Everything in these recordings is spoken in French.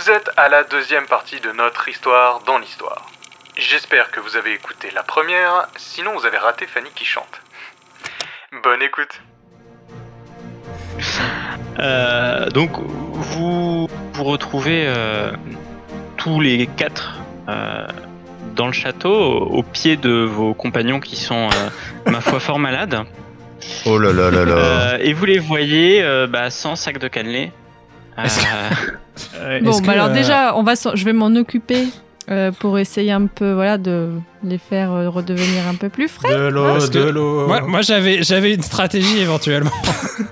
Vous êtes à la deuxième partie de notre histoire dans l'histoire. J'espère que vous avez écouté la première, sinon vous avez raté Fanny qui chante. Bonne écoute. Euh, donc vous vous retrouvez euh, tous les quatre euh, dans le château, au, au pied de vos compagnons qui sont, euh, ma foi, fort malades. Oh là là là là. Euh, et vous les voyez euh, bah, sans sac de cannelé. Euh, Euh, Bon, bah que, alors euh, déjà, on va, je vais m'en occuper euh, pour essayer un peu, voilà, de les faire euh, redevenir un peu plus frais. De l'eau, de l'eau. Moi, moi j'avais, j'avais une stratégie éventuellement.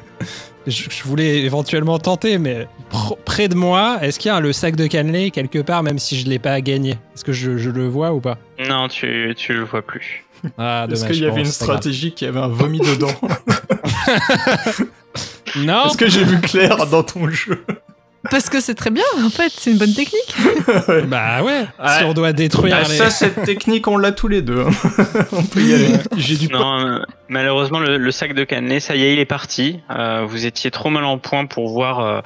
je, je voulais éventuellement tenter, mais pr- près de moi, est-ce qu'il y a le sac de cannelé quelque part, même si je l'ai pas gagné? Est-ce que je, je le vois ou pas? Non, tu, tu le vois plus. Ah, Est-ce qu'il y avait une stratégie qui avait un vomi dedans Non. Est-ce que j'ai vu clair dans ton jeu Parce que c'est très bien, en fait, c'est une bonne technique. Bah ouais. Ouais. Si on doit détruire Ah, les. Ça, cette technique, on l'a tous les deux. on peut y aller. J'ai du Non, euh, malheureusement, le, le sac de cannelé, ça y est, il est parti. Euh, vous étiez trop mal en point pour voir euh,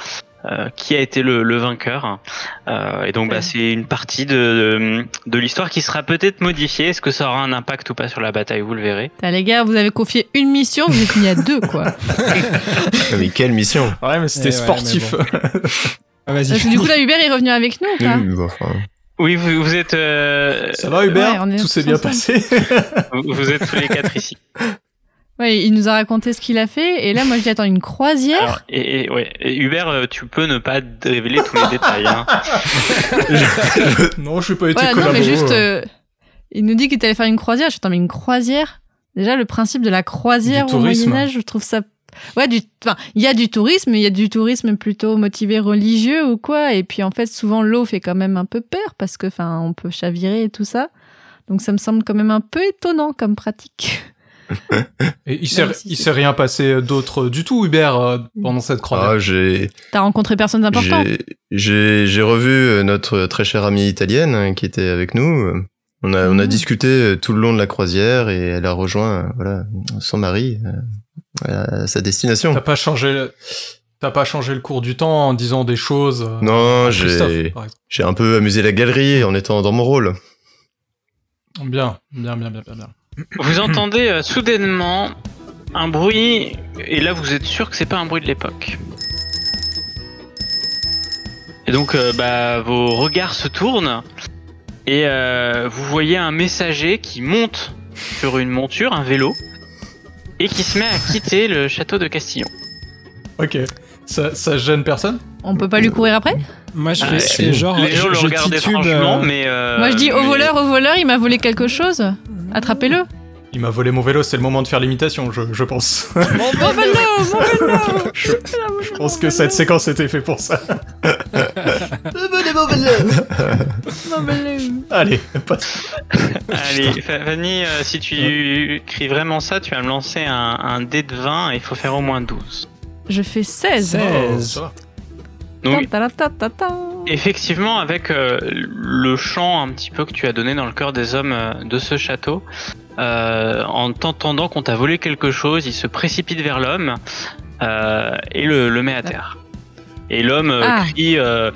euh, qui a été le, le vainqueur. Euh, et donc, bah, Ouais. c'est une partie de, de, de l'histoire qui sera peut-être modifiée. Est-ce que ça aura un impact ou pas sur la bataille Vous le verrez. Putain, les gars, vous avez confié une mission, vous êtes mis à deux, quoi. Mais quelle mission? Ouais, mais c'était Eh ouais, sportif. Ah, vas-y. Parce que du coup, là, Hubert est revenu avec nous, ou pas Oui, bon, enfin, Oui, vous, vous êtes euh, Ça va, Hubert? Ouais, Tout s'est bien passé vous, vous êtes tous les quatre ici. Ouais, il nous a raconté ce qu'il a fait, et là, moi, je dis, attends, une croisière Alors, et, et- ouais, et Hubert, euh, tu peux ne pas révéler tous les détails. Hein. Non, je n'ai pas été Voilà, non, mais juste, euh, il nous dit qu'il allait faire une croisière. Je dis, attends, mais une croisière? Déjà, le principe de la croisière Du au tourisme. Moyen-Âge, je trouve ça. Ouais, du. Enfin, il y a du tourisme, mais il y a du tourisme plutôt motivé religieux ou quoi. Et puis, en fait, souvent, l'eau fait quand même un peu peur parce que, enfin, on peut chavirer et tout ça. Donc, ça me semble quand même un peu étonnant comme pratique. Et il s'est, si il s'est rien passé d'autre du tout, Hubert, euh, pendant cette croisière. ah, j'ai, T'as rencontré personne d'important j'ai, j'ai, j'ai revu euh, notre très chère amie italienne hein, qui était avec nous. On a, on a Mhm. discuté euh, tout le long de la croisière et elle a rejoint, euh, voilà, son mari euh, à sa destination. T'as pas changé, le- t'as pas changé le cours du temps en disant des choses. euh, Non, j'ai, un peu amusé la galerie en étant dans mon rôle. Bien, bien, bien, bien, bien, bien. Vous entendez euh, soudainement un bruit, et là vous êtes sûr que c'est pas un bruit de l'époque. Et donc euh, bah, vos regards se tournent et euh, vous voyez un messager qui monte sur une monture, un vélo, et qui se met à quitter le château de Castillon. Ok. Ça, ça gêne personne On peut pas lui courir après Moi, je Ah, fais, je fais genre. Les gens je, le je titube, euh, mais... euh, Moi, je dis au mais- voleur, au voleur, il m'a volé quelque chose. Attrapez-le. Il m'a volé mon vélo, c'est le moment de faire l'imitation, je, je pense. Mon vélo, mon vélo je, je pense que cette séquence était faite pour ça. Mon vélo. Allez, pas Allez, Fa- Fanny, euh, si tu cries vraiment ça, tu vas me lancer un, un dé de 20 et il faut faire au moins 12. Je fais 16. 16. ça va. Donc, Ta- ta- ta- ta- ta. effectivement, avec euh, le chant un petit peu que tu as donné dans le cœur des hommes euh, de ce château, euh, en t'entendant qu'on t'a volé quelque chose, il se précipite vers l'homme euh, et le, le met à terre. Et l'homme euh, Ah. crie euh,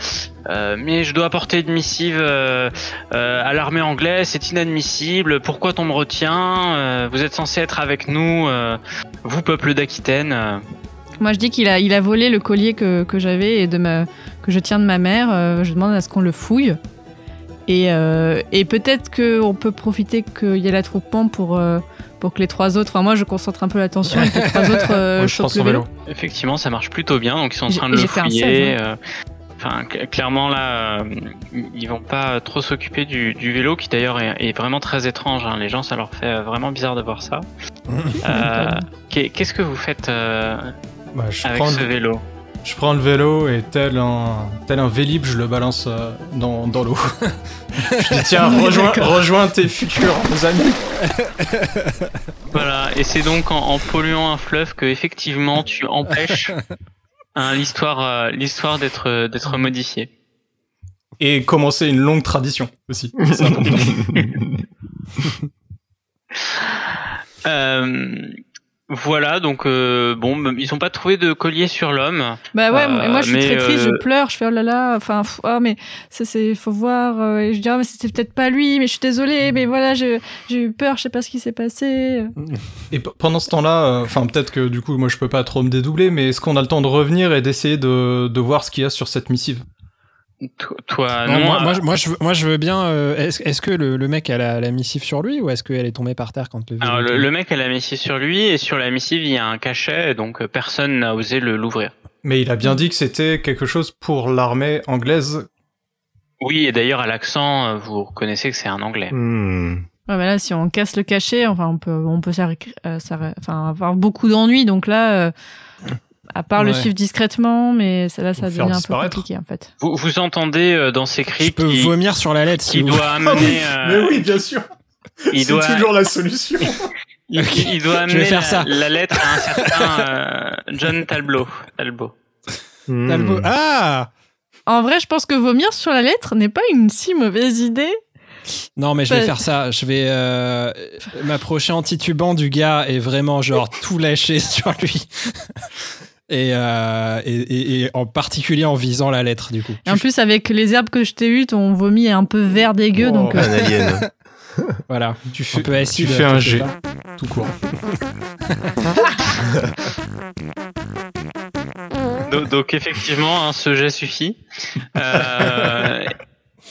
euh, Mais je dois apporter une missive euh, euh, à l'armée anglaise, c'est inadmissible, pourquoi on me retient Euh, Vous êtes censé être avec nous, euh, vous, peuple d'Aquitaine. Moi, je dis qu'il a, il a volé le collier que, que j'avais et de ma, que je tiens de ma mère. Euh, je demande à ce qu'on le fouille. Et, euh, et peut-être qu'on peut profiter qu'il y ait l'attroupement pour, euh, pour que les trois autres. Enfin, moi, je concentre un peu l'attention et que les trois autres Ouais, je chopent pense le vélo. Effectivement, ça marche plutôt bien, donc ils sont en train de le fouiller. 16, euh, Enfin, cl- clairement là, euh, ils vont pas trop s'occuper du, du vélo, qui d'ailleurs est, est vraiment très étrange. hein. Les gens, ça leur fait vraiment bizarre de voir ça. Euh, qu'est- Qu'est-ce que vous faites euh, Bah, je, avec prends ce le, vélo je prends le vélo et tel un, tel un vélib, je le balance euh, dans, dans l'eau. je dis tiens, rejoins, rejoins tes futurs amis. Voilà, et c'est donc en, en polluant un fleuve que effectivement tu empêches hein, l'histoire, euh, l'histoire d'être d'être modifiée. Et commencer une longue tradition aussi. C'est important. Euh, Voilà, donc euh, bon, ils ont pas trouvé de collier sur l'homme. Bah ouais, Euh, moi je suis mais, très triste, euh, je pleure, je fais oh là là, enfin, ah mais ça c'est, faut voir, euh, et je dis ah mais c'était peut-être pas lui, mais je suis désolée, mais voilà, je- j'ai eu peur, je sais pas ce qui s'est passé. Et p- pendant ce temps-là, euh, enfin peut-être que du coup moi je peux pas trop me dédoubler, mais est-ce qu'on a le temps de revenir et d'essayer de, de voir ce qu'il y a sur cette missive? Toi, Non, non. moi, euh, moi, je- moi, je, veux- moi, je veux bien. euh, est-ce est-ce que le, le mec a la, la missive sur lui ou est-ce qu'elle est tombée par terre quand le. alors, le, mec a la missive sur lui et sur la missive il y a un cachet, donc euh, personne n'a osé le l'ouvrir. Mais il a bien dit que c'était quelque chose pour l'armée anglaise. Oui, et d'ailleurs à l'accent, euh, vous reconnaissez que c'est un anglais. Hmm. Ouais, mais là si on casse le cachet, enfin on peut, on peut euh, enfin, avoir beaucoup d'ennuis, donc là, euh, à part le suivre discrètement, mais ça, là ça devient un peu compliqué en fait. Vous, vous entendez euh, dans ces Je cris peux qui, vomir sur la lettre si qui vous doit amener, euh, bien sûr. il doit, la solution. il, Ok, il doit je vais amener faire la, ça. la lettre à un certain euh, John Talbot. Talbot. Hmm. Talbot- Ah En vrai, je pense que vomir sur la lettre n'est pas une si mauvaise idée. Non, mais je vais faire ça. Je vais euh, m'approcher en titubant du gars et vraiment, genre, tout lâcher sur lui. Et, euh, et, en particulier en visant la lettre, du coup. Et en plus, avec les herbes que je t'ai eues, ton vomi est un peu vert dégueu, Oh. donc euh, Un alien. Voilà. Tu Un fais, peu acide. tu fais un G, tout court. Donc, donc, effectivement, hein, ce jet suffit. Euh,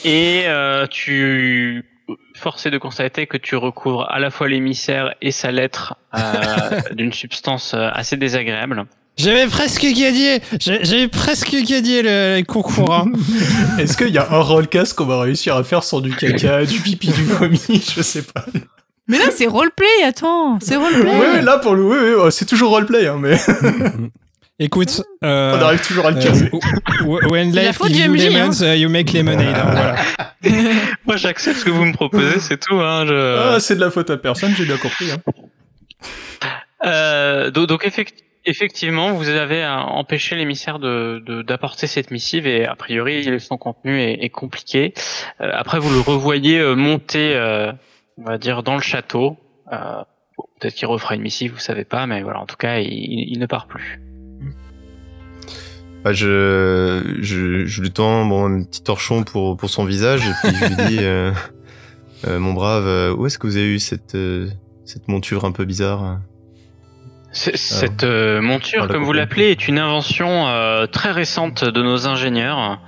et euh, tu forcé de constater que tu recouvres à la fois l'émissaire et sa lettre euh, d'une substance assez désagréable. J'avais presque gagné J'avais presque gagné le, le concours. hein. Est-ce qu'il y a un rollcast qu'on va réussir à faire sans du caca, du pipi, du vomi? Je sais pas. Mais là, c'est roleplay, attends, c'est roleplay. Ouais, ouais, là pour le, ouais, ouais, ouais, c'est toujours roleplay, hein, mais Écoute, euh, on arrive toujours à le euh, caser. w- when life faute gives du you MJ, hein. lemons, uh, you make lemonade. hein, voilà. Moi, j'accepte ce que vous me proposez, c'est tout. Hein, je... Ah, c'est de la faute à personne, j'ai bien compris. Hein. Euh, do- donc effect- effectivement, vous avez euh, empêché l'émissaire de d'apporter cette missive et a priori son contenu est, est compliqué. Euh, après, vous le revoyez euh, monter, euh, on va dire, dans le château. Bon, Peut-être qu'il refera une missive, vous savez pas, mais voilà, en tout cas, il, il ne part plus. Bah, je, je, je lui tends bon, un petit torchon pour, pour son visage et puis je lui dis Mon brave, où est-ce que vous avez eu cette, cette monture un peu bizarre? Cette euh, monture, on l'a comme vous l'appelez, est une invention euh, très récente de nos ingénieurs.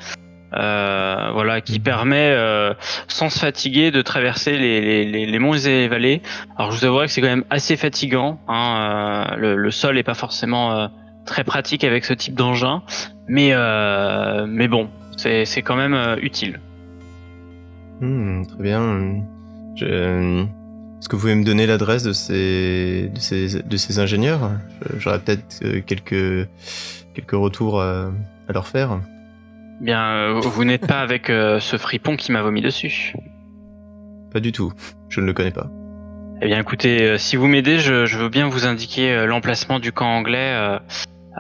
Euh, voilà, qui permet, euh, sans se fatiguer, de traverser les, les, les, les monts et les vallées. Alors, je vous avouerai que c'est quand même assez fatigant. Hein, euh, le, le sol est pas forcément euh, très pratique avec ce type d'engin, mais euh, mais bon, c'est c'est quand même euh, utile. Hmm, Très bien. Je- Est-ce que vous pouvez me donner l'adresse de ces, de ces, de ces ingénieurs? J'aurais peut-être euh, quelques, quelques retours à, à leur faire. Bien, euh, vous n'êtes pas avec euh, ce fripon qui m'a vomi dessus. Pas du tout. Je ne le connais pas. Eh bien, écoutez, euh, si vous m'aidez, je, je veux bien vous indiquer euh, l'emplacement du camp anglais. euh,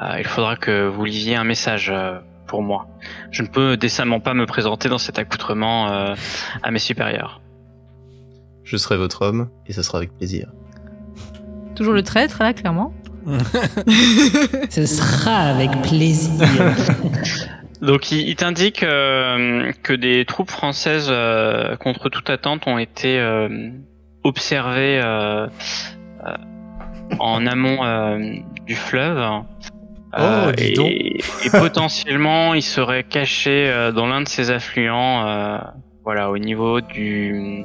euh, il faudra que vous lisiez un message euh, pour moi. Je ne peux décemment pas me présenter dans cet accoutrement euh, à mes supérieurs. Je serai votre homme et ça sera avec plaisir. Toujours le traître, là, clairement. Ce sera avec plaisir. Donc, il, il t'indique euh, que des troupes françaises, euh, contre toute attente, ont été euh, observées euh, euh, en amont euh, du fleuve. Oh, dis et, donc. et potentiellement, ils seraient cachés euh, dans l'un de ces affluents, euh, voilà, au niveau du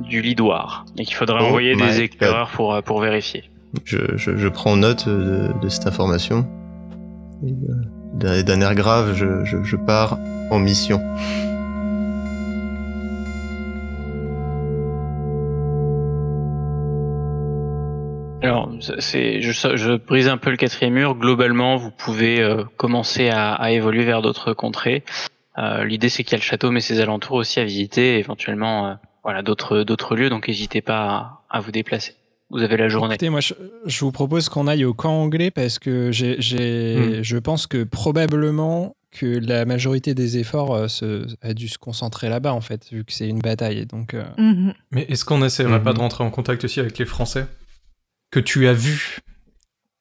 du Lidoire, et qu'il faudrait Oh envoyer des éclaireurs pour euh, pour vérifier. Je, je, je prends note de, de cette information. Euh, D'un air grave, je, je, je pars en mission. Alors, c'est, je, je brise un peu le quatrième mur. Globalement, vous pouvez euh, commencer à, à évoluer vers d'autres contrées. Euh, l'idée, c'est qu'il y a le château, mais ses alentours aussi à visiter, et éventuellement, euh, voilà, d'autres d'autres lieux. Donc, n'hésitez pas à, à vous déplacer. Vous avez la journée. Écoutez, moi, je, je vous propose qu'on aille au camp anglais parce que j'ai, j'ai- je pense que probablement que la majorité des efforts euh, se, a dû se concentrer là-bas, en fait, vu que c'est une bataille. Donc, euh, Mhm. Mais est-ce qu'on essaierait pas Mhm. de rentrer en contact aussi avec les Français Que tu as vus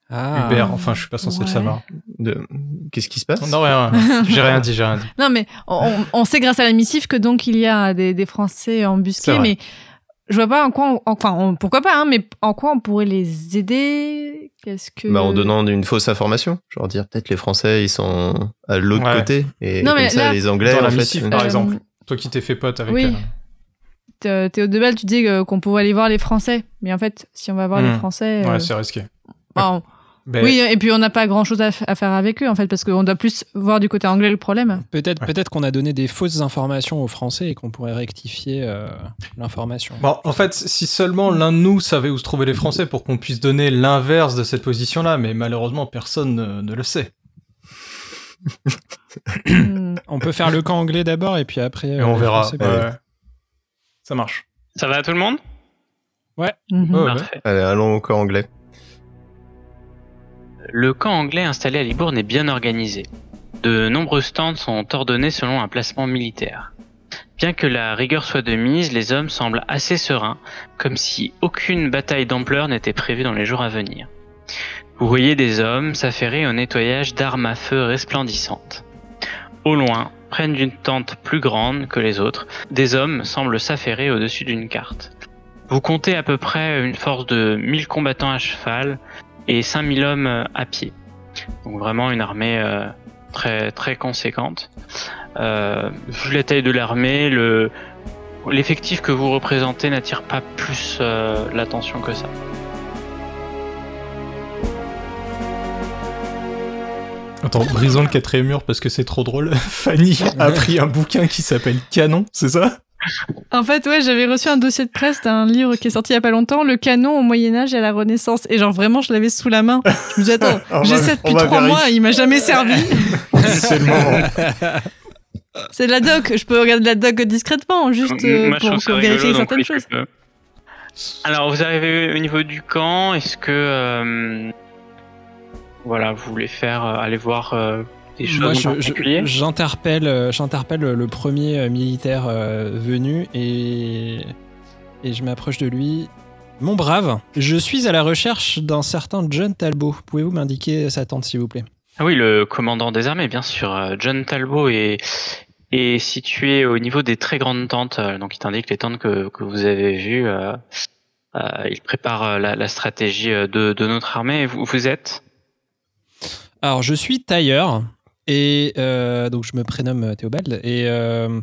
Ah. Hubert, enfin, je suis pas censé le Ouais. savoir. De... Qu'est-ce qui se passe? Non, rien. J'ai rien dit, j'ai rien dit. Non, mais on, on- on sait grâce à la missive que donc il y a des, des Français embusqués, mais je vois pas en quoi, on- enfin, on- pourquoi pas, hein, mais en quoi on pourrait les aider? Qu'est-ce que. Bah, en donnant une fausse information. Genre dire peut-être les Français ils sont à l'autre Ouais. côté et Non, comme mais ça là- les Anglais Dans la en fait. missive, euh, par Euh, exemple. Toi qui t'es fait pote avec. oui. euh, Thé- Théo Debal, tu dis que- qu'on pourrait aller voir les Français, mais en fait, si on va voir Hmm. les Français. euh, Ouais, c'est risqué. bon, Ben, Oui, et puis on n'a pas grand chose à, faire avec eux, en fait, parce qu'on doit plus voir du côté anglais le problème. Peut-être Ouais. peut-être qu'on a donné des fausses informations aux Français et qu'on pourrait rectifier euh, l'information. Bon, en fait, si seulement l'un de nous savait où se trouvaient les Français pour qu'on puisse donner l'inverse de cette position-là, mais malheureusement, personne ne, ne le sait. Hmm. On peut faire le camp anglais d'abord et puis après. Et euh, on les verra. Français. Ça marche. Ça va à tout le monde? Mhm. Ouais, ouais. Allez, allons au camp anglais. Le camp anglais installé à Libourne est bien organisé. De nombreux stands sont ordonnés selon un placement militaire. Bien que la rigueur soit de mise, les hommes semblent assez sereins, comme si aucune bataille d'ampleur n'était prévue dans les jours à venir. Vous voyez des hommes s'affairer au nettoyage d'armes à feu resplendissantes. Au loin, près d'une tente plus grande que les autres, des hommes semblent s'affairer au-dessus d'une carte. Vous comptez à peu près une force de 1000 combattants à cheval, et 5000 hommes euh, à pied. Donc vraiment une armée euh, très très conséquente. Euh, vu la taille de l'armée, le l'effectif que vous représentez n'attire pas plus euh, l'attention que ça. Attends, brisons le quatrième mur parce que c'est trop drôle. Fanny a pris un bouquin qui s'appelle Canon, c'est ça? En fait, ouais, j'avais reçu un dossier de presse d'un livre qui est sorti il y a pas longtemps, Le canon au Moyen-Âge et à la Renaissance. Et genre, vraiment, je l'avais sous la main. Je me disais, attends, j'ai ça depuis trois mois, il m'a jamais servi. C'est le moment. C'est de la doc, je peux regarder de la doc discrètement, juste euh, Moi, je pour, vérifier certaines choses. peux. Alors, vous arrivez au niveau du camp. Est-ce que, euh, voilà, vous voulez faire euh, aller voir euh, des choses Moi, je- j'interpelle, euh, j'interpelle le premier euh, militaire euh, venu et et je m'approche de lui. Mon brave, je suis à la recherche d'un certain John Talbot. Pouvez-vous m'indiquer sa tente, s'il vous plaît? Ah oui, le commandant des armées, bien sûr. John Talbot est, est situé au niveau des très grandes tentes. Donc, il t'indique les tentes que, que vous avez vues. euh, euh, il prépare la, la stratégie de, de notre armée. Vous, vous êtes? Alors, je suis tailleur et euh, donc je me prénomme euh, Théobald et euh,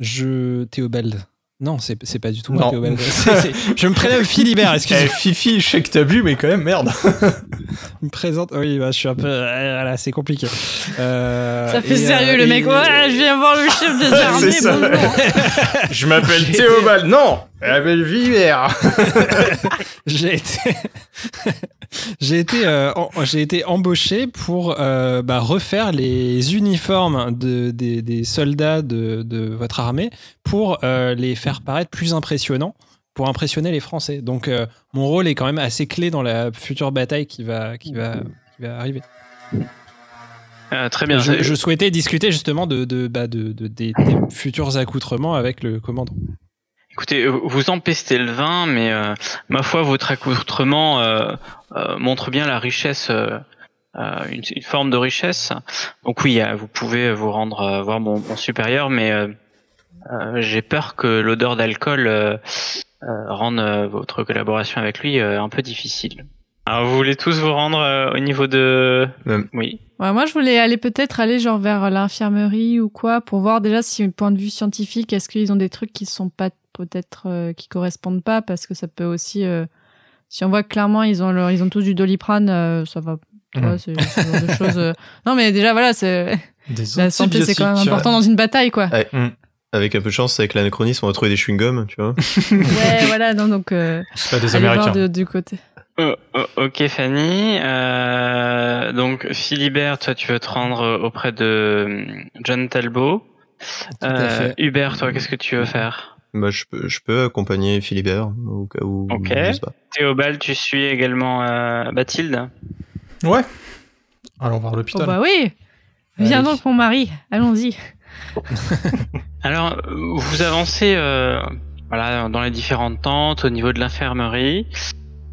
je Théobald. Non, c'est c'est pas du tout moi. Théobald. C'est- c'est- je me prénomme Philibert. Eh, Excusez-moi. Fifi, je sais que t'as bu, mais quand même, merde. Je me présente. Oui, bah, je suis un peu. Voilà, c'est compliqué. Euh, Ça fait et, sérieux, euh, le mec. et- Ouais, je viens voir le chef des armées. ça. Je m'appelle J'ai été- Théobald. Non Elle m'appelle Vivert. J'ai été, j'ai été, euh, j'ai été embauché pour euh, bah, refaire les uniformes de, des, des soldats de, de votre armée pour euh, les faire paraître plus impressionnants, pour impressionner les Français. Donc mon rôle est quand même assez clé dans la future bataille qui va, qui va, qui va arriver. Euh, très bien. Je, je souhaitais discuter justement de, de, bah, de, de- des, des futurs accoutrements avec le commandant. Écoutez, euh, vous empestez le vin, mais euh, ma foi, votre accoutrement euh, euh, montre bien la richesse, euh, euh, une, une forme de richesse. Donc oui, vous pouvez vous rendre euh, voir mon, mon supérieur, mais euh, euh, j'ai peur que l'odeur d'alcool euh, euh, rende euh, votre collaboration avec lui euh, un peu difficile. Alors vous voulez tous vous rendre euh, au niveau de... Oui. Ouais, moi, je voulais aller peut-être aller genre vers l'infirmerie ou quoi pour voir déjà si, du point de vue scientifique, est-ce qu'ils ont des trucs qui sont pas peut-être euh, qui correspondent pas parce que ça peut aussi. euh, si on voit clairement ils ont leur, ils ont tous du doliprane, euh, ça va. tu vois, c'est ce genre de choses. euh. Non, mais déjà voilà, c'est la santé, c'est quand même important dans une bataille, quoi. Avec un peu de chance, avec l'anachronisme, on va trouver des chewing-gums, tu vois. ouais, voilà, non, donc euh, C'est pas des Américains. de- du côté. Oh, oh, ok Fanny. Euh, donc Philibert, toi tu veux te rendre auprès de John Talbot. Tout à Euh, fait. Hubert, toi qu'est-ce que tu veux faire? Bah, je peux, je peux accompagner Philibert au cas où. Ok. je sais pas. Théobald, tu suis également euh, Bathilde? Ouais. Allons voir Oh l'hôpital. bah oui, viens Allez. donc mon mari, allons-y. Alors vous avancez euh, voilà dans les différentes tentes au niveau de l'infirmerie.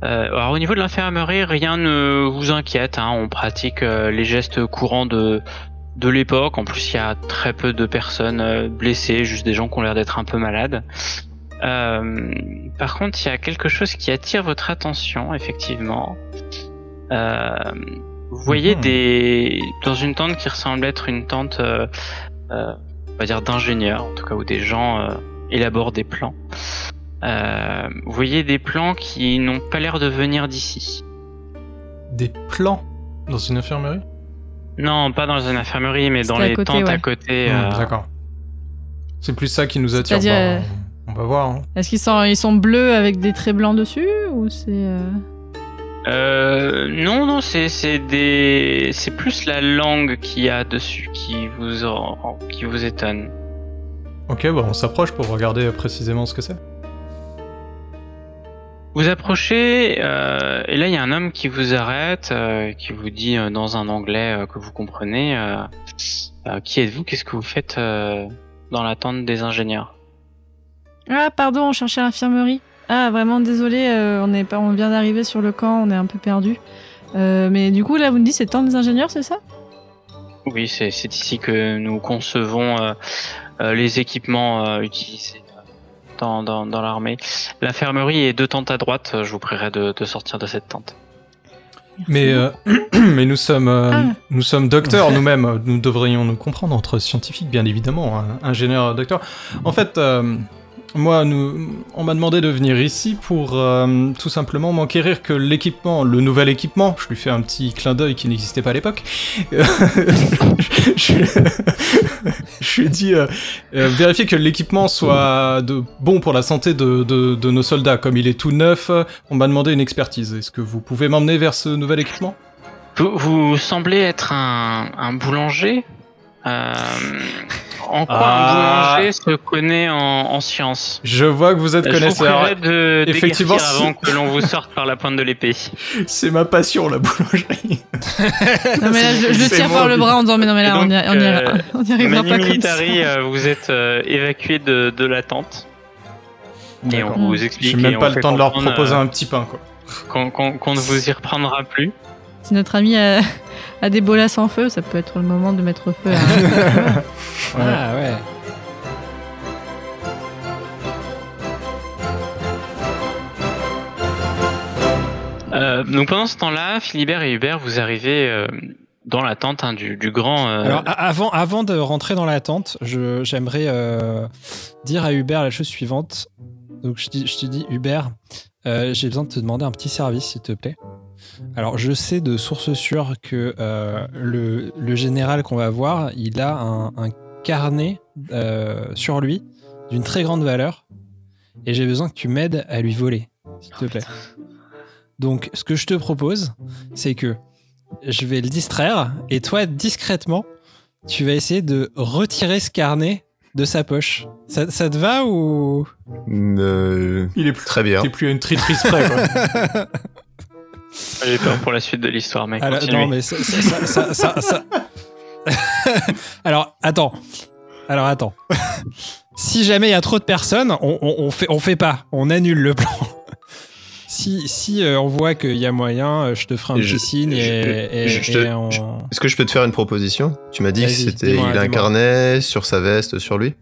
Euh, alors au niveau de l'infirmerie, rien ne vous inquiète. hein. On pratique euh, les gestes courants de de l'époque. En plus, il y a très peu de personnes euh, blessées, juste des gens qui ont l'air d'être un peu malades. Euh, par contre, il y a quelque chose qui attire votre attention, effectivement. Euh, vous voyez Mhm. des dans une tente qui ressemble être une tente, euh, euh, on va dire d'ingénieurs, en tout cas où des gens euh, élaborent des plans. Euh, vous voyez des plans qui n'ont pas l'air de venir d'ici. Des plans dans une infirmerie? Non, pas dans une infirmerie, mais dans les côté, tentes à côté. Hmm, euh, D'accord. C'est plus ça qui nous attire. C'est-à-dire, bah, euh, on va voir. hein. Est-ce qu'ils sont, ils sont bleus avec des traits blancs dessus ou c'est euh, Euh, non, non, c'est c'est des, c'est plus la langue qu'il y a dessus qui vous en- qui vous étonne. Ok, bon, on s'approche pour regarder précisément ce que c'est. Vous approchez euh, et là il y a un homme qui vous arrête, euh, qui vous dit euh, dans un anglais que vous comprenez. qui êtes-vous? Qu'est-ce que vous faites dans la tente des ingénieurs? Ah pardon, on cherchait l'infirmerie. Ah vraiment désolé, on est pas, on vient d'arriver sur le camp, on est un peu perdu. Mais du coup là vous me dites c'est temps des ingénieurs, c'est ça? Oui, c'est ici que nous concevons les équipements utilisés dans, dans, dans l'armée. L'infirmerie est deux tentes à droite. Je vous prierai de, de sortir de cette tente. Mais, euh, mais nous sommes, euh, Ah. nous sommes docteurs nous-mêmes. Nous devrions nous comprendre entre scientifiques, bien évidemment, hein, ingénieurs, docteurs. En fait, euh, moi, on m'a demandé de venir ici pour euh, tout simplement m'enquérir que l'équipement, le nouvel équipement, je lui fais un petit clin d'œil qui n'existait pas à l'époque. je, lui ai dit euh, euh, vérifier que l'équipement soit bon pour la santé de, nos soldats. Comme il est tout neuf, on m'a demandé une expertise. Est-ce que vous pouvez m'emmener vers ce nouvel équipement? Vous, semblez être un, boulanger. En quoi Ah. un boulanger se connaît en, en sciences Je vois que vous êtes Je connaisseur. prierai de Effectivement, avant que l'on vous sorte par la pointe de l'épée. C'est ma passion, la boulangerie. Non mais là je, je tire par le but. bras en disant mais non mais là on donc, y, on y, euh, on y arrivera Manu pas comme ça. Militari, euh, vous êtes euh, évacué de, de la tente. Et on vous J'ai explique. même et pas le temps de leur comprendre, proposer euh, un petit pain, quoi. qu'on qu'on ne vous y reprendra plus. Si notre ami a, a des bolas sans feu, ça peut être le moment de mettre feu à... Ah ouais. Euh, donc pendant ce temps-là, Philibert et Hubert, vous arrivez euh, dans la tente hein, du, du grand. euh, Alors avant, avant de rentrer dans la tente, j'aimerais euh, dire à Hubert la chose suivante. Donc je, te dis Hubert, euh, j'ai besoin de te demander un petit service s'il te plaît. Alors je sais de source sûre que euh, le, le général qu'on va voir, il a un, un carnet euh, sur lui d'une très grande valeur et j'ai besoin que tu m'aides à lui voler, s'il te plaît. Donc ce que je te propose, c'est que je vais le distraire et toi discrètement tu vas essayer de retirer ce carnet de sa poche. Ça, ça te va ou? Euh, Il est plus, Très bien. il est plus à une tritrice près, quoi. J'ai peur pour la suite de l'histoire, mais Alors, non mais ça, ça- ça- ça- ça- ça- Alors attends. Alors attends. si jamais il y a trop de personnes, on, on, on fait on fait pas, on annule le plan. Si, si euh, on voit qu'il y a moyen, euh, je te ferai un Et petit signe je- et, et- je- te- et on- Est-ce que je peux te faire une proposition? Tu m'as dit que c'était il carnet sur sa veste sur lui?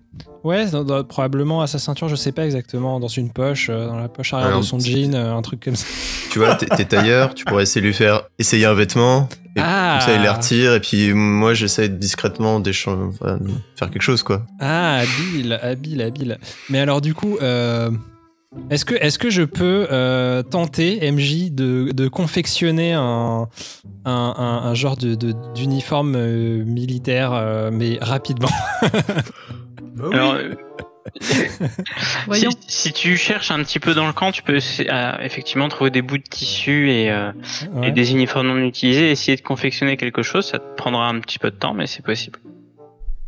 Ouais, dans- dans- probablement à sa ceinture, je sais pas exactement, dans une poche, euh, dans la poche arrière Ah, de son jean, euh, un truc comme ça. Tu vois, t'es tailleur, tu pourrais essayer de lui faire essayer un vêtement. Et Ah. Comme ça, il les retire et puis moi, j'essaie discrètement d'échanger, enfin, de faire quelque chose quoi. Ah, habile, habile, habile. Mais alors du coup, euh, est-ce que, est que je peux euh, tenter, MJ, de, de confectionner un, un, un- un genre de- de- d'uniforme euh, militaire, euh, mais rapidement? Bah oui. Alors, euh, Voyons. si, si tu cherches un petit peu dans le camp, tu peux euh, effectivement trouver des bouts de tissu et, euh, Ouais. et des uniformes non utilisés. Essayer de confectionner quelque chose, ça te prendra un petit peu de temps, mais c'est possible.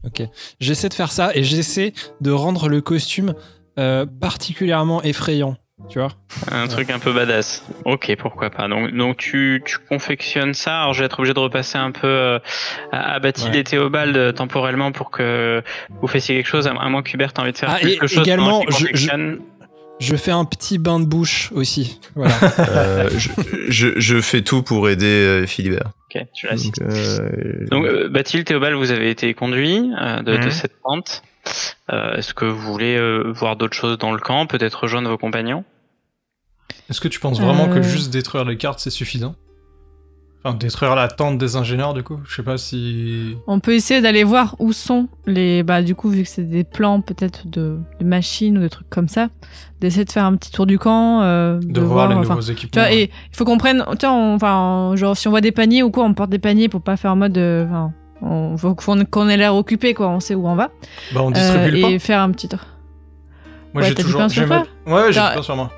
Ok. J'essaie de faire ça et j'essaie de rendre le costume euh, particulièrement effrayant. Tu vois Un truc un peu badass. Ok, pourquoi pas. Donc, donc tu, tu confectionnes ça. Alors, je vais être obligé de repasser un peu euh, à, à Bathilde Ouais. et Théobald euh, temporellement pour que vous fassiez quelque chose. À, à moins qu'Hubert ait envie de faire Ah, et quelque chose également, je- je- fais un petit bain de bouche aussi. Voilà. Euh, je, je, je fais tout pour aider euh, Philibert. Ok, tu l'as Donc, euh, Donc, euh, Bathilde, Théobald, vous avez été conduits euh, de, de Mhm. cette pente. Euh, Est-ce que vous voulez euh, voir d'autres choses dans le camp, peut-être rejoindre vos compagnons? Est-ce que tu penses vraiment que Euh. juste détruire les cartes c'est suffisant? Enfin, détruire la tente des ingénieurs, du coup? Je sais pas si. On peut essayer d'aller voir où sont les. Bah, du coup, vu que c'est des plans peut-être de, de machines ou de trucs comme ça, d'essayer de faire un petit tour du camp, euh, De, voir, les enfin, nouveaux Tu équipements. vois, et il faut qu'on prenne. Tu vois, on- enfin, genre, si on voit des paniers ou quoi, on porte des paniers pour pas faire en mode. euh, Enfin, on faut qu'on ait l'air occupé, quoi. On sait où on va. Bah, on distribue Euh, le pain. et faire un petit tour. Moi, ouais, j'ai t'as du toujours. pain sur toi ma- Ouais, j'ai du pain sur moi.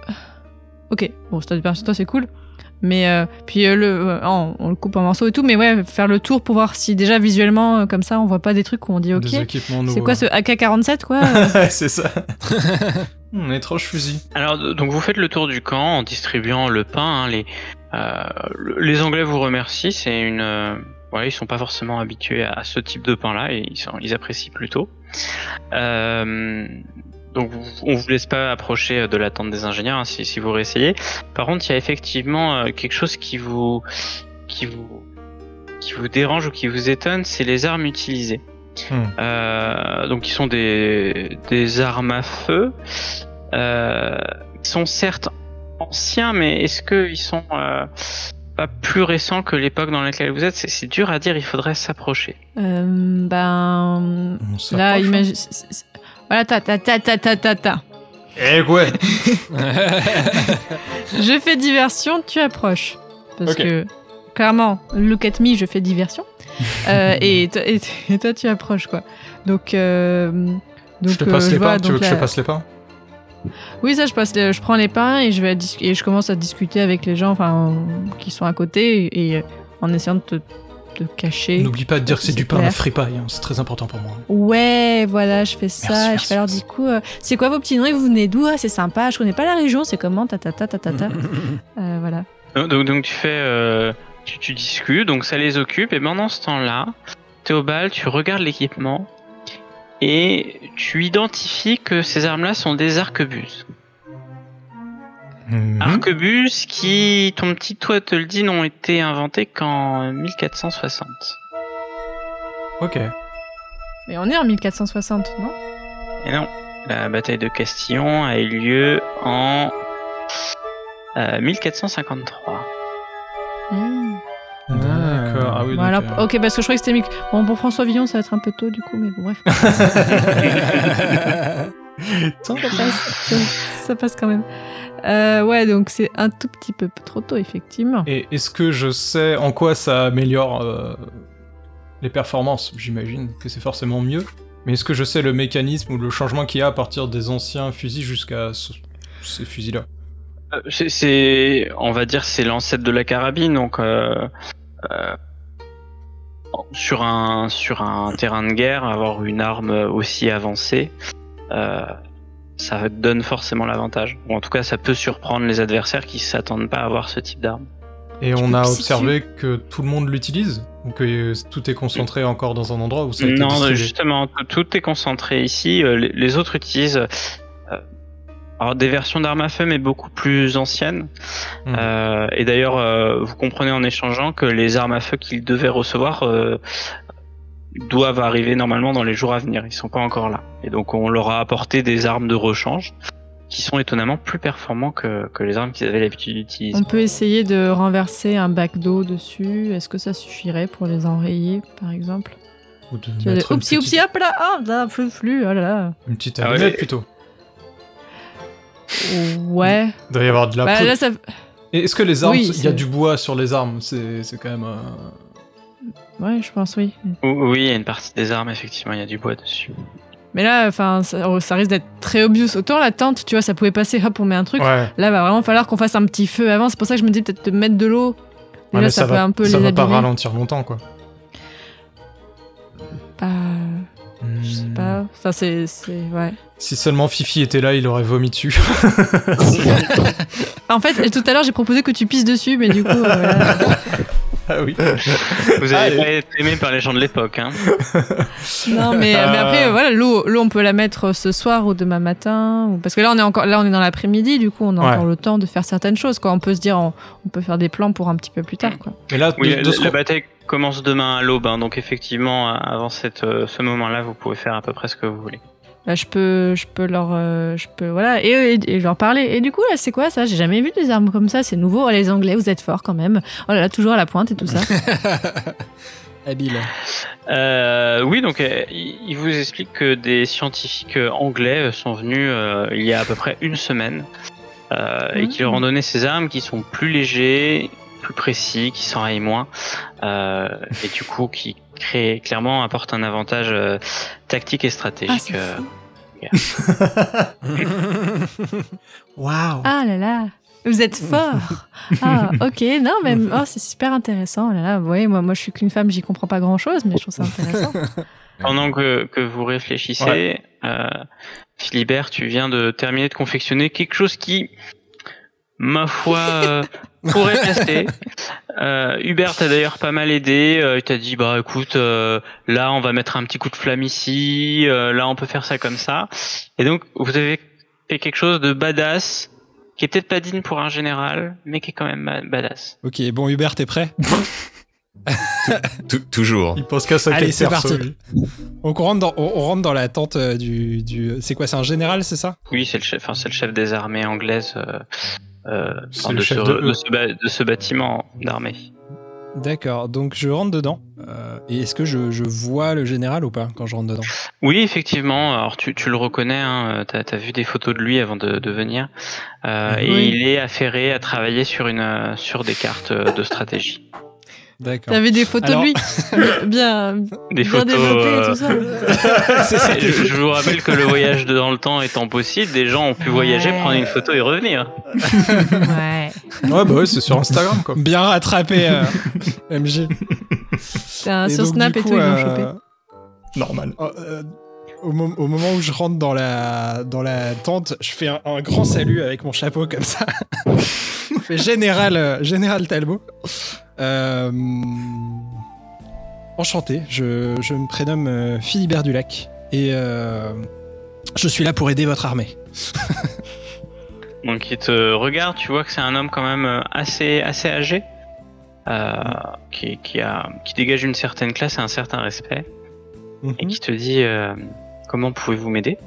Ok, bon, si t'as du pain sur toi, c'est cool. Mais euh, puis euh, le, euh, on, on le coupe en morceaux et tout, mais ouais, faire le tour pour voir si déjà visuellement, euh, comme ça, on voit pas des trucs où on dit ok. C'est quoi ce AK-47 quoi Ouais, c'est ça. Hmm, étrange fusil. Alors, donc vous faites le tour du camp en distribuant le pain. hein, les, euh, le- les Anglais vous remercient. C'est une, voilà, ils sont pas forcément habitués à ce type de pain-là et ils, sont, ils apprécient plutôt. Euh, donc, on vous laisse pas approcher de la tente des ingénieurs hein, si, si vous réessayez. Par contre, il y a effectivement euh, quelque chose qui vous, qui vous, qui vous dérange ou qui vous étonne, c'est les armes utilisées. Hmm. Euh, donc, qui sont des, des armes à feu. Euh, ils sont certes anciens, mais est-ce qu'ils sont euh, pas plus récents que l'époque dans laquelle vous êtes C'est dur à dire, il faudrait s'approcher. Euh, Ben. On Là, hein. imagine. c'est- Voilà, ta ta ta ta ta ta ta. Eh ouais Je fais diversion, tu approches. Parce que, clairement, look at me, je fais diversion. Euh, et, toi, et, et toi, tu approches, quoi. Donc. euh, donc Je te euh, passe les vois, pains, tu veux que je te passe les pains Oui, ça, je, passe les- je prends les pains et je, vais et je commence à discuter avec les gens enfin, qui sont à côté et, et en essayant de te, cacher. N'oublie pas de dire que c'est du pain à fripaille, hein, c'est très important pour moi. Ouais, voilà, je fais ça. Merci, je merci, fais alors, merci. du coup, euh, c'est quoi vos petits noms? Vous venez d'où? Ah, C'est sympa, je connais pas la région, c'est comment? Ta ta ta ta ta ta. Euh, voilà. Donc, donc, donc tu fais, euh, tu, tu discutes, donc ça les occupe. Et pendant ce temps-là, Théobald, tu regardes l'équipement et tu identifies que ces armes-là sont des arquebuses. Mhm. Arquebuses qui, ton petit toit te le dit, n'ont été inventés qu'en 1460. Ok. Mais on est en 1460, non? Et non, la bataille de Castillon a eu lieu en euh, 1453. Oui, Bon, donc, alors, euh, ok, parce que je croyais que c'était mieux. Bon, pour François Villon, ça va être un peu tôt, du coup, mais bon, bref. ça passe, ça, ça passe quand même. Euh, ouais, donc c'est un tout petit peu trop tôt, effectivement. Et est-ce que je sais en quoi ça améliore euh, les performances? J'imagine que c'est forcément mieux. Mais est-ce que je sais le mécanisme ou le changement qu'il y a à partir des anciens fusils jusqu'à ce- ces fusils-là? Euh, c'est- C'est, on va dire, c'est l'ancêtre de la carabine, donc euh, euh, sur un sur un terrain de guerre, avoir une arme aussi avancée, euh, ça donne forcément l'avantage. Ou en tout cas, ça peut surprendre les adversaires qui s'attendent pas à avoir ce type d'arme. Et Tu on a observé que tout le monde l'utilise Ou que tout est concentré encore dans un endroit où ça a été Non, justement, tout, tout est concentré ici. Euh, Les, autres utilisent alors des versions d'armes à feu, mais beaucoup plus anciennes. Hmm. Euh, et d'ailleurs, euh, vous comprenez en échangeant que les armes à feu qu'ils devaient recevoir euh, doivent arriver normalement dans les jours à venir. Ils sont pas encore là. Et donc, on leur a apporté des armes de rechange qui sont étonnamment plus performants que, que les armes qu'ils avaient l'habitude d'utiliser. On peut essayer de renverser un bac d'eau dessus. Est-ce que ça suffirait pour les enrayer, par exemple? Ou de Oupsi, petite, oupsi, hop là Ah, là, flou, flou, oh là là. une petite Ah ouais, allumette plutôt. Ouais. Il doit y avoir de la Bah, poudre. là, ça... Et est-ce que les armes, Oui, il y a du bois sur les armes C'est c'est quand même. euh, Ouais, je pense, oui. Ou- Oui, il y a une partie des armes, effectivement, il y a du bois dessus. Mais là, enfin, ça, oh, ça risque d'être très obvious. Autant la tente, tu vois, ça pouvait passer, hop, on met un truc. Ouais. Là, va vraiment falloir qu'on fasse un petit feu avant. C'est pour ça que je me dis peut-être de mettre de l'eau. Ouais, mais ça, ça, peut va, un peu ça les va pas ralentir longtemps, quoi. Bah, je sais Hmm. pas. Ça, c'est, ouais. Si seulement Fifi était là, il aurait vomi dessus. En fait, tout à l'heure, j'ai proposé que tu pisses dessus, mais du coup, euh. Ah oui. Vous Ah, avez et- pas été aimé par les gens de l'époque. Hein. Non, mais, Euh. mais après, voilà, l'eau, l'eau, on peut la mettre ce soir ou demain matin. Ou... Parce que là, on est encore, là, on est dans l'après-midi, du coup, on a Ouais. encore le temps de faire certaines choses. Quoi. On peut se dire, on, on peut faire des plans pour un petit peu plus tard. Quoi. Mais là, Oui, de- la, de ce la bataille commence demain à l'aube, hein, donc effectivement, avant cette, euh, ce moment-là, vous pouvez faire à peu près ce que vous voulez. Là, je peux, je peux leur, euh, je peux, voilà, et, et, et leur parler. Et du coup, là, c'est quoi ça? J'ai jamais vu des armes comme ça. C'est nouveau. Oh, les Anglais, vous êtes forts quand même. Oh là là, toujours à la pointe et tout ça. Habile. Euh, oui, donc euh, il vous explique que des scientifiques euh, anglais euh, sont venus euh, il y a à peu près une semaine euh, et qui leur ont donné ces armes qui sont plus légers, plus précis, qui s'enrayent moins euh, et du coup qui créent, clairement apportent un avantage euh, tactique et Ah, stratégique. c'est euh. Waouh. Ah là là, vous êtes forts. Ah, ok, non, mais oh, c'est super intéressant. Oh là là, ouais, moi, moi, je suis qu'une femme, j'y comprends pas grand chose, mais je trouve ça intéressant. Pendant que, que vous réfléchissez, euh, Philibert, tu viens de terminer de confectionner quelque chose qui, ma foi, euh, pourrait passer. Euh, Hubert t'a d'ailleurs pas mal aidé. Euh, il t'a dit, bah écoute, euh, là on va mettre un petit coup de flamme ici, euh, là on peut faire ça comme ça. Et donc vous avez fait quelque chose de badass, qui est peut-être pas digne pour un général, mais qui est quand même ba- badass. ok, bon, Hubert, t'es prêt? toujours. Il pense qu'à sa Allez, c'est parti. Donc on rentre dans, on, on rentre dans la tente euh, du, du. C'est quoi C'est un général, c'est ça? Oui, c'est le chef, enfin, c'est le chef des armées anglaises. Euh, euh, C'est enfin, le de, chef ce, de- de ce ba- de ce bâtiment d'armée. D'accord. Donc je rentre dedans. Euh, et est-ce que je, je vois le général ou pas quand je rentre dedans? Oui, effectivement. Alors tu, tu le reconnais, hein, t'as as vu des photos de lui avant de, de venir, euh, et Oui. il est affairé à travailler sur une euh, sur des cartes euh, de stratégie, D'accord. T'avais des photos Alors- de lui bien, des bien photos. développées et tout ça. C'est ça, je, je vous rappelle que le voyage dans le temps étant possible, des gens ont pu voyager, Ouais. prendre une photo et revenir. Ouais. Ouais, bah ouais, c'est sur Instagram, quoi. Bien rattrapé, euh, MJ. C'est un- sur donc, Snap et tout, ils l'ont euh, chopé. Normal. Euh, euh, au, mo- au moment où je rentre dans la, dans la tente, je fais un, un grand salut avec mon chapeau comme ça. je fais général, euh, général Talbot. Euh, enchanté, je, je me prénomme euh, Philibert Dulac et euh, je suis là pour aider votre armée. Donc il te regarde, tu vois que c'est un homme quand même assez assez âgé, euh, qui, qui a qui dégage une certaine classe et un certain respect, et Mhm. qui te dit euh, comment pouvez-vous m'aider?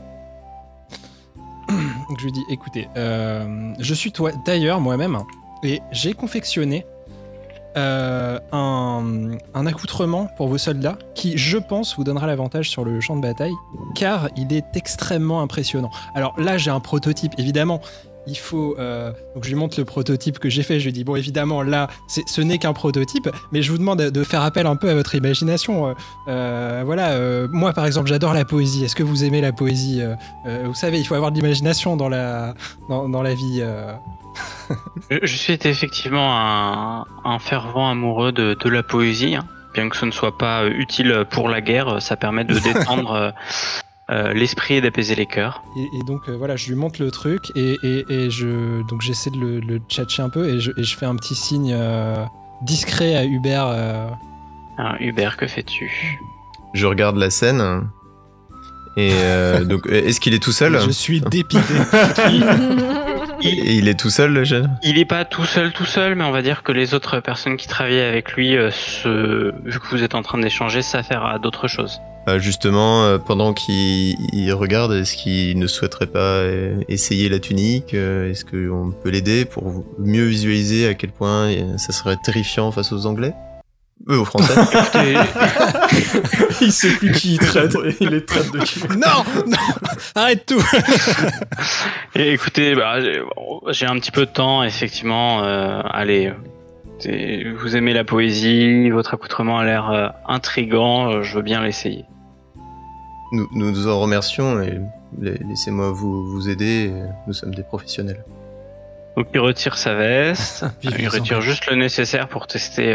Je lui dis, écoutez, je suis toi d'ailleurs moi-même et j'ai confectionné euh, un, accoutrement pour vos soldats qui, je pense, vous donnera l'avantage sur le champ de bataille car il est extrêmement impressionnant. Alors là, j'ai un prototype, évidemment. Il faut. euh, donc je lui montre le prototype que j'ai fait. Je lui dis bon, évidemment, là, ce n'est qu'un prototype, mais je vous demande de faire appel un peu à votre imagination. Euh, voilà, moi par exemple, j'adore la poésie. Est-ce que vous aimez la poésie Vous savez, il faut avoir de l'imagination dans la dans la vie. Euh. je, suis effectivement un, un fervent amoureux de, de la poésie, hein. bien que ce ne soit pas utile pour la guerre, ça permet de détendre euh, euh, l'esprit et d'apaiser les cœurs. Et, et donc euh, voilà, je lui montre le truc et, et, et je donc j'essaie de le, le tchatcher un peu et je, et je fais un petit signe euh, discret à Hubert. euh, Hein, Hubert, que fais-tu? Je regarde la scène. Et euh, donc, est-ce qu'il est tout seul? Je suis dépité. Il est tout seul, le jeune? Il est pas tout seul, tout seul, mais on va dire que les autres personnes qui travaillent avec lui, euh, se... vu que vous êtes en train d'échanger, s'affairent à d'autres choses. Euh, Justement, euh, pendant qu'il il regarde, est-ce qu'il ne souhaiterait pas essayer la tunique Est-ce qu'on peut l'aider pour mieux visualiser à quel point ça serait terrifiant face aux Anglais? Euh, aux Français il sait plus qui il traite, il les traite de qui. non, non, arrête tout. et écoutez, bah, j'ai un petit peu de temps, effectivement. euh, allez, vous aimez la poésie, votre accoutrement a l'air euh, intrigant, euh, je veux bien l'essayer. nous, nous nous en remercions et la- laissez-moi vous, vous aider. Nous sommes des professionnels. Donc il retire sa veste, il retire juste le nécessaire pour tester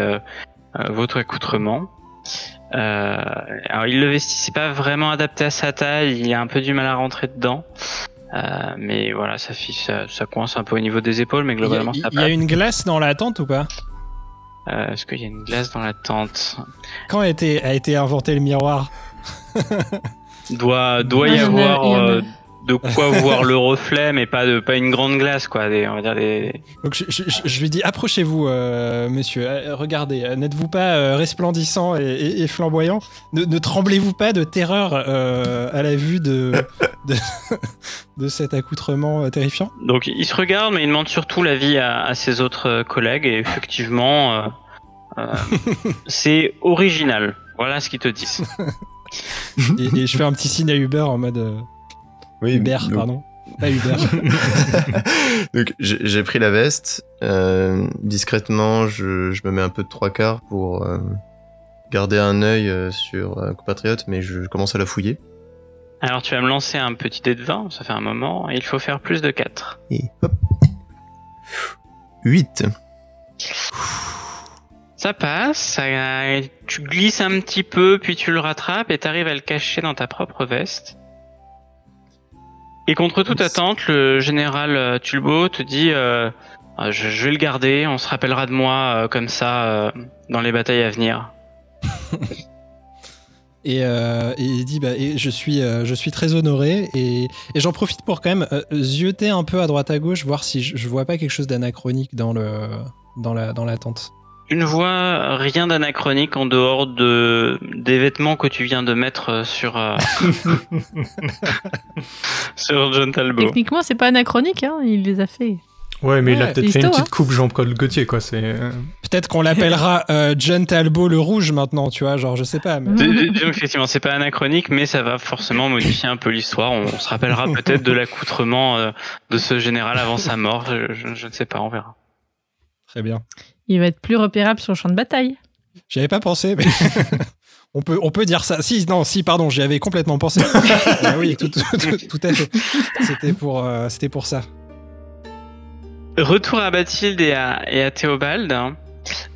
votre accoutrement. Euh, alors il le vestit, c'est pas vraiment adapté à sa taille, il a un peu du mal à rentrer dedans. Euh, mais voilà, ça, ça, ça coince un peu au niveau des épaules, mais Il y, a, globalement il y a une glace dans la tente ou pas? Euh, Est-ce qu'il y a une glace dans la tente? Quand a été, a été inventé le miroir? Doit, y avoir de quoi voir le reflet, mais pas de pas une grande glace, quoi. Des, on va dire des. Donc je, je- je- je lui dis approchez-vous, euh, monsieur. Euh, regardez, euh, n'êtes-vous pas euh, resplendissant et, et- et flamboyant? Ne, ne tremblez-vous pas de terreur euh, à la vue de, de, de cet accoutrement terrifiant? Donc il se regarde, mais il demande surtout l'avis à, à ses autres collègues. Et effectivement, c'est original. Voilà ce qu'ils te disent. et, et je fais un petit signe à Uber en mode Oui, Uber, donc- pardon. Pas Uber. Donc j'ai pris la veste. euh, discrètement, je, je me mets un peu de trois quarts pour euh, garder un œil euh, sur un compatriote, mais je commence à la fouiller. Alors tu vas me lancer un petit dé de 20, ça fait un moment, et il faut faire plus de 4. Et hop. 8. Ça passe, ça- tu glisses un petit peu, puis tu le rattrapes et t'arrives à le cacher dans ta propre veste. Et contre toute attente, le général euh, Tulbo te dit euh, euh, je, je vais le garder, on se rappellera de moi euh, comme ça euh, dans les batailles à venir. Et, et il dit bah, et je, suis, je suis très honoré et, et j'en profite pour quand même zioter un peu à droite à gauche, voir si je, je vois pas quelque chose d'anachronique dans, le, dans, la, dans la tente. Tu ne vois rien d'anachronique en dehors de des vêtements que tu viens de mettre euh, sur euh, sur John Talbot. Techniquement, c'est pas anachronique, hein, il les a fait. Ouais, mais il a peut-être fait une petite coupe Jean-Paul Gaultier, quoi. C'est. euh, Peut-être qu'on l'appellera euh, John Talbot le rouge maintenant, tu vois, genre je sais pas. mais- effectivement, c'est pas anachronique, mais ça va forcément modifier un peu l'histoire. On, on se rappellera peut-être de l'accoutrement euh, de ce général avant sa mort. Je, je- je ne sais pas, on verra. Très bien. Il va être plus repérable sur le champ de bataille. J'y avais pas pensé, mais on, peut, on peut dire ça. Si, non, si, pardon, j'y avais complètement pensé. Ah oui, tout, tout- tout- tout à fait. C'était pour, euh, c'était pour ça. Retour à Bathilde et à, et à Théobald.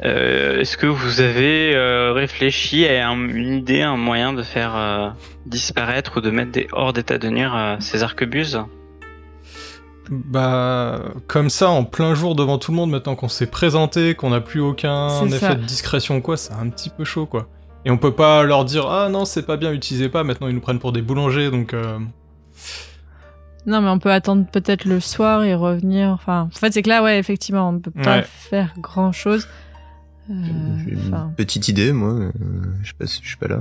Euh, Est-ce que vous avez euh, réfléchi à un- une idée, un moyen de faire euh, disparaître ou de mettre des, hors d'état de nuire euh, ces arquebuses? Bah, comme ça, en plein jour devant tout le monde, maintenant qu'on s'est présenté, qu'on n'a plus aucun effet ça. de discrétion ou quoi, c'est un petit peu chaud, quoi. Et on peut pas leur dire ah non c'est pas bien, utilisez pas. Maintenant ils nous prennent pour des boulangers, donc euh, Non, mais on peut attendre peut-être le soir et revenir. Enfin, en fait, c'est que là, ouais, effectivement, on peut pas Ouais. faire grand chose. J'ai une enfin, petite idée, moi. euh, je sais pas si je suis pas là.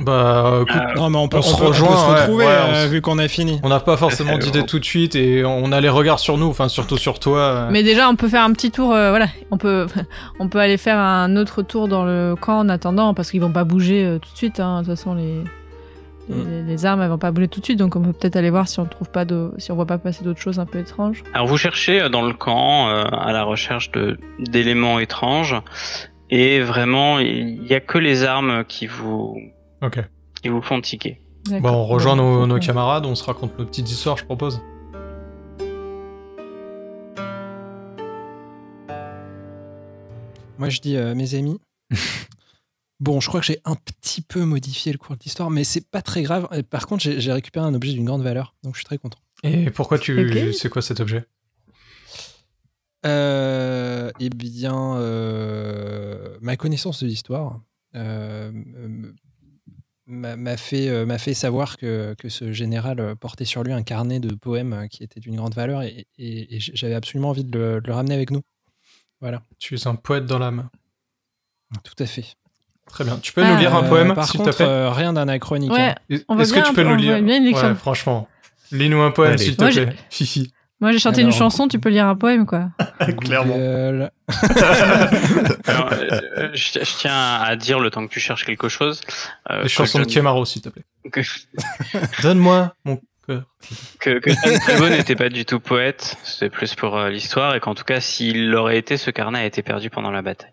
Bah écoute, Euh, Non, mais on peut, on on se peut- on peut rejoint, se ouais, retrouver ouais, euh, on se- vu qu'on a fini. on n'a pas forcément d'idée tout de suite et on a les regards sur nous, enfin surtout sur toi. euh. Mais déjà, on peut faire un petit tour. euh, voilà, on peut, on peut aller faire un autre tour dans le camp en attendant, parce qu'ils vont pas bouger euh, tout de suite. hein. De toute façon, les, les, les armes, elles vont pas bouger tout de suite. Donc, on peut peut-être aller voir si on trouve pas de, si on voit pas passer d'autres choses un peu étranges. Alors vous cherchez dans le camp euh, à la recherche de d'éléments étranges et vraiment il y a que les armes qui vous Ok. qui vous font tiquer. Bah D'accord. on rejoint Bon, nos, camarades, on se raconte nos petites histoires, je propose. Moi, je dis, euh, mes amis. Bon, je crois que j'ai un petit peu modifié le cours de l'histoire, mais c'est pas très grave. Et Par contre, j'ai récupéré un objet d'une grande valeur, donc je suis très content. Et pourquoi tu, Ok. c'est quoi cet objet? Euh, eh bien, euh, ma connaissance de l'histoire euh, m'a fait, euh, m'a fait savoir que, que ce général euh, portait sur lui un carnet de poèmes euh, qui était d'une grande valeur et, et- et j'avais absolument envie de le, de le ramener avec nous. Voilà, Tu es un poète dans l'âme. tout à fait. Très bien. Tu peux Ah, nous lire un poème, Par s'il te contre, plaît? euh, rien d'anachronique. Ouais, hein. Est-ce que tu peux peu- nous lire. Ouais, franchement. Lis-nous un poème, s'il te plaît. Fifi. Moi, j'ai chanté Alors, une chanson, tu peux lire un poème, quoi. Clairement. Alors, euh, je, je tiens à dire le temps que tu cherches quelque chose. euh, Les chansons de Kemaro, s'il te plaît. que, Donne-moi mon cœur. que, que n'était pas du tout poète, c'était plus pour euh, l'histoire et qu'en tout cas s'il l'aurait été, ce carnet a été perdu pendant la bataille.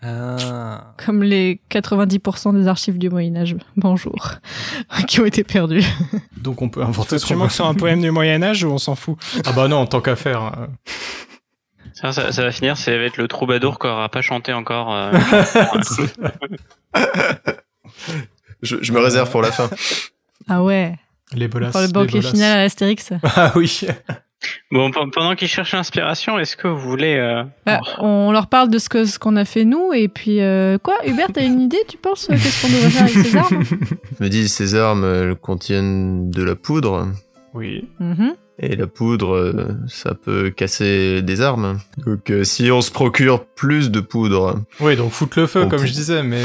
Ah. Comme les 90% des archives du Moyen-Âge. Bonjour. qui ont été perdues. Donc on peut inventer ce qu'on veut. que c'est un poème du Moyen-Âge ou on s'en fout Ah bah non, tant qu'à faire. hein. Ça, ça, ça va finir, ça va être le troubadour qui aura pas chanté encore. euh, Je, je me réserve pour la fin. Ah ouais. Les bolasses. Pour le banquet final à l'Astérix. Ah oui. Bon, pe- pendant qu'ils cherchent l'inspiration, est-ce que vous voulez... euh, Bah, on leur parle de ce que ce qu'on a fait nous et puis euh, quoi Hubert, t'as une idée Tu penses euh, qu'est-ce qu'on devrait faire avec ces armes? Je me dis, ces armes elles contiennent de la poudre. Oui. Mhm. Et la poudre, ça peut casser des armes. Donc euh, si on se procure plus de poudre, Oui, donc foutre le feu, On comme peut- je disais, mais.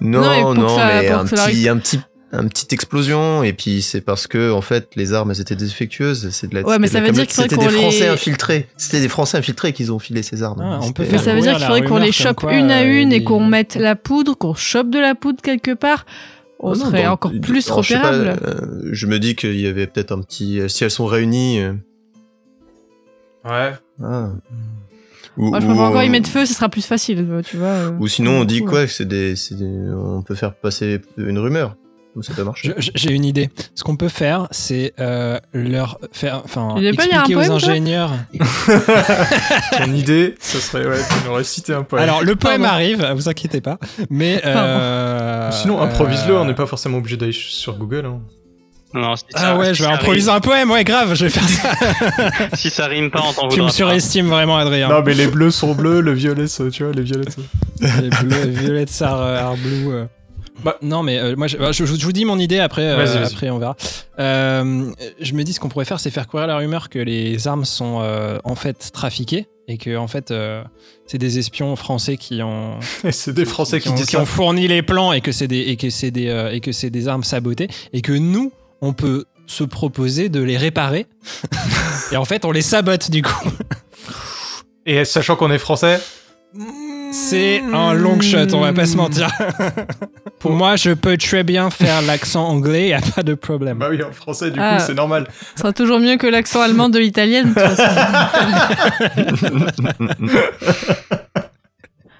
non, Non, mais un petit, un petit, un petite explosion. Et puis c'est parce que en fait les armes elles étaient défectueuses. C'est de la. Ouais, mais c'était ça veut dire qu'il faudrait C'était qu'on des Français les- infiltrés. C'était des Français infiltrés qui ont filé ces armes. Ah, on peut C'était- Mais ça veut dire qu'il faudrait qu'on les chope quoi, une à euh, une et qu'on mette la poudre, qu'on chope de la poudre quelque part. On Oh non, serait dans- encore plus alors, je sais pas, repérable. euh, je me dis qu'il y avait peut-être un petit. Si elles sont réunies. euh, Ouais. ah. Ou, Moi, je préfère encore y mettre feu, ce sera plus facile, euh, tu vois. euh. Ou sinon on dit quoi que c'est des, c'est des- on peut faire passer une rumeur. Ou ça peut marcher. Je- je- J'ai une idée. Ce qu'on peut faire, c'est euh, leur faire, enfin, expliquer aux ingénieurs. Ton idée, ça serait, ouais, tu nous réciter un poème. Alors, le poème Pardon. arrive, vous inquiétez pas. Mais euh, Sinon, improvise-le, euh, on n'est pas forcément obligé d'aller sur Google. hein. Non, si Ah ça- ouais, si je vais ça improviser un poème. Ouais, grave, je vais faire ça. Si ça rime pas, on t'en tu me surestimes vraiment, Adrien. Non, mais les bleus sont bleus, le violet, ça, tu vois, les violets. ça. Les bleus, violettes, sar, art blue. euh. Bah, non, mais euh, moi, je, bah, je- je vous dis mon idée après, euh, Vas-y, vas-y. après on verra. Euh, je me dis ce qu'on pourrait faire, c'est faire courir la rumeur que les armes sont en fait trafiquées et que en fait c'est des espions français qui ont c'est des Français qui, ont, qui fourni les plans et que c'est des et que c'est des et que c'est des armes sabotées et que nous on peut se proposer de les réparer et en fait on les sabote du coup. Et sachant qu'on est Français, C'est un long shot, on va pas se mentir. Pour moi, je peux très bien faire l'accent anglais, y a pas de problème. bah oui, en français, du Ah. coup, c'est normal. Ce sera toujours mieux que l'accent allemand de l'italienne.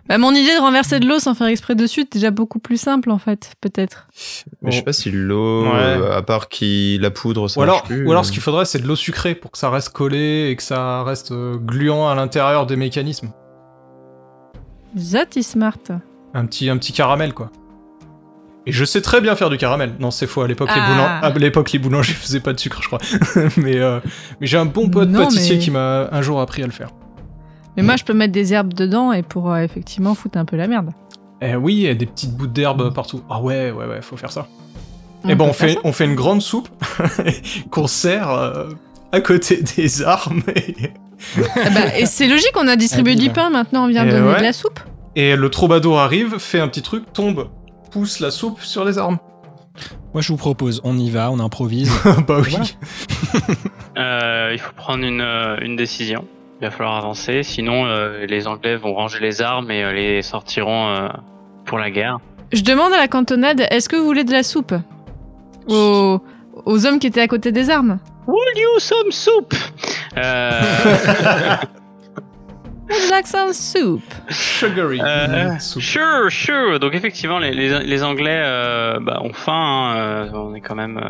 Bah, mon idée de renverser de l'eau sans faire exprès dessus, c'est déjà beaucoup plus simple en fait, peut-être. Mais je sais pas si l'eau, Ouais. euh, à part qui la poudre, ça Ou alors, marche plus. ou alors euh. ce qu'il faudrait, c'est de l'eau sucrée pour que ça reste collé et que ça reste euh, gluant à l'intérieur des mécanismes. That is smart. Un petit, un petit caramel, quoi. Et je sais très bien faire du caramel. Non, c'est faux. À l'époque, les, Ah. boulan- à l'époque, les boulangers faisaient pas de sucre, je crois. mais euh, mais j'ai un bon pote Non, pâtissier mais- qui m'a un jour appris à le faire. Mais moi, je peux mettre des herbes dedans et pour euh, effectivement foutre un peu la merde. Eh oui, et des petites bouts d'herbe partout. Ah ouais, ouais, ouais, faut faire ça. On et bon, peut on fait, on fait une grande soupe qu'on sert euh, à côté des armes. Et, Ah bah, et c'est logique, on a distribué du pain, maintenant on vient Eh donner ouais. de la soupe. et le troubadour arrive, fait un petit truc, tombe, pousse la soupe sur les armes. Moi, je vous propose, on y va, on improvise. bah oui. Euh, il faut prendre une, euh, une décision. Il va falloir avancer, sinon euh, les Anglais vont ranger les armes et euh, les sortiront euh, pour la guerre. Je demande à la cantonade, est-ce que vous voulez de la soupe? Aux, aux hommes qui étaient à côté des armes? Would you some soup? Euh, Would like some soup? Sugary. euh, Mm. Sure, sure. Donc effectivement, les, les, les Anglais euh, bah, ont faim. hein, euh, on est quand même.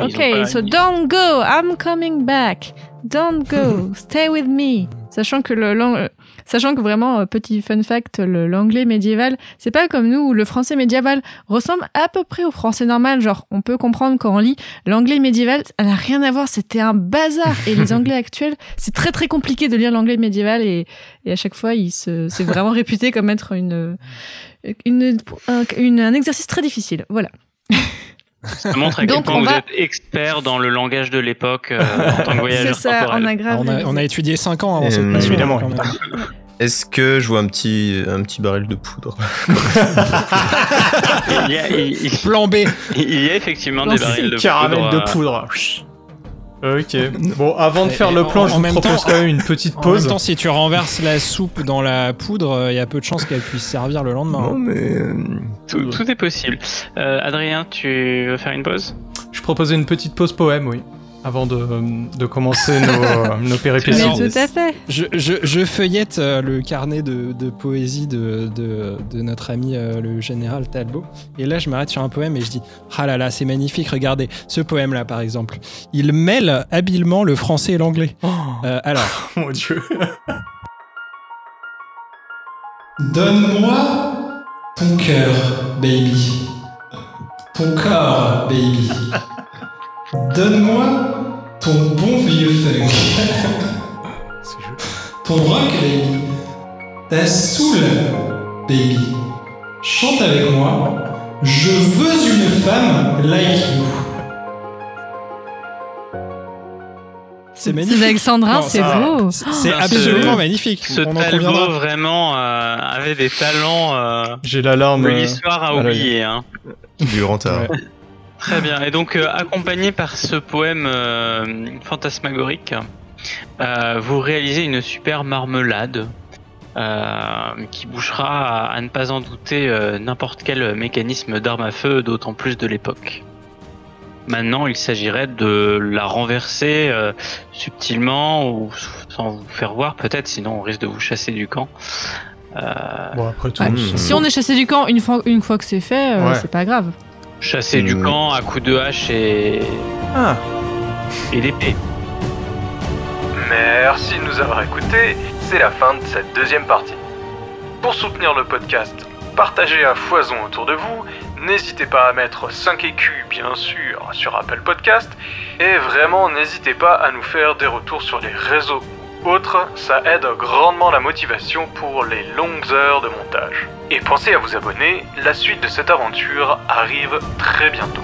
Ok, so don't go, I'm coming back. Don't go, stay with me. Sachant que le lang- sachant que vraiment euh, petit fun fact, l'anglais médiéval, c'est pas comme nous où le français médiéval ressemble à peu près au français normal. Genre, on peut comprendre quand on lit l'anglais médiéval, ça n'a rien à voir. C'était un bazar. Et les anglais actuels, c'est très très compliqué de lire l'anglais médiéval et, et à chaque fois, il se, c'est vraiment réputé comme être une, une, un, une- un exercice très difficile. Voilà. Ça montre à quel Donc, point on vous va- êtes expert dans le langage de l'époque euh, en tant que C'est voyageur ça, temporel. on a grave. on, a, on a étudié 5 ans avant Euh, cette passion. évidemment. Est-ce que je vois un petit, un petit baril de poudre Il y a, il, il- Plan B. il y a effectivement Non, des c'est barils de Caramel poudre. de euh, poudre. Ok. Bon, avant de faire et le en- plan, je en vous même propose temps- quand même une petite En pause. même temps, si tu renverses la soupe dans la poudre, il y a peu de chances qu'elle puisse servir le lendemain. Non, mais euh, Tout, tout est possible. Euh, Adrien, tu veux faire une pause? Je proposais une petite pause poème, oui. Avant de, de commencer nos, nos péripéties. Alors, tout à fait. Je, je- je feuillette euh, le carnet de, de poésie de, de- de notre ami euh, le général Talbot. Et là, je m'arrête sur un poème et je dis Ah là là, c'est magnifique, regardez, ce poème-là, par exemple. Il mêle habilement le français et l'anglais. Oh, Euh, alors, mon dieu. Donne-moi ton cœur, baby. Ton corps, baby. Donne-moi ton bon vieux funk, ton rock, baby, ta soul, baby. Chante avec moi. Je veux une femme like you. C'est magnifique. C'est Alexandrin, Non, c'est beau. C'est c'est Ah, absolument ce- magnifique. Ce On en Talbot conviendra. vraiment euh, avait des talents euh, J'ai la larme. que euh, l'histoire a à oublié. Hein. Du grand art. Ouais. Très bien. Et donc, euh, accompagné par ce poème euh, fantasmagorique, euh, vous réalisez une super marmelade euh, qui bouchera, à, à ne pas en douter, euh, n'importe quel mécanisme d'arme à feu, d'autant plus de l'époque. Maintenant, il s'agirait de la renverser euh, subtilement ou sans vous faire voir, peut-être, sinon on risque de vous chasser du camp. Euh, Bon, après tout. Ouais. Mmh. Si on est chassé du camp une fois, une fois que c'est fait, euh, Ouais. c'est pas grave. Chasser du Hmm. camp à coups de hache et, Ah, et d'épée. Merci de nous avoir écoutés, c'est la fin de cette deuxième partie. Pour soutenir le podcast, partagez à foison autour de vous, n'hésitez pas à mettre 5 écus bien sûr sur Apple Podcast, et vraiment n'hésitez pas à nous faire des retours sur les réseaux autres, ça aide grandement la motivation pour les longues heures de montage. Et pensez à vous abonner, la suite de cette aventure arrive très bientôt.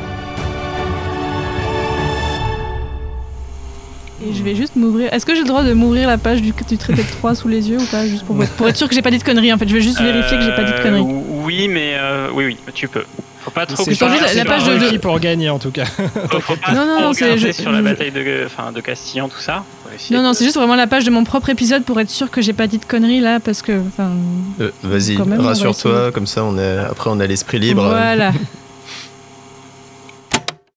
Et je vais juste m'ouvrir. Est-ce que j'ai le droit de m'ouvrir la page du, du traité de 3 sous les yeux ou pas Juste pour, être- pour être sûr que j'ai pas dit de conneries en fait. Je vais juste vérifier que j'ai pas dit de Euh, conneries. Oui, mais euh, oui, oui, tu peux. Faut pas trop. C'est sur la- la page de- pour gagner en tout cas. faut, pas Non, non, c'est- je- sur la bataille de, enfin, de Castillon, tout ça. Non, non, de- c'est juste vraiment la page de mon propre épisode pour être sûr que j'ai pas dit de conneries là parce que. Enfin. Euh, Vas-y, rassure-toi, comme ça on est, après on a l'esprit libre. Voilà.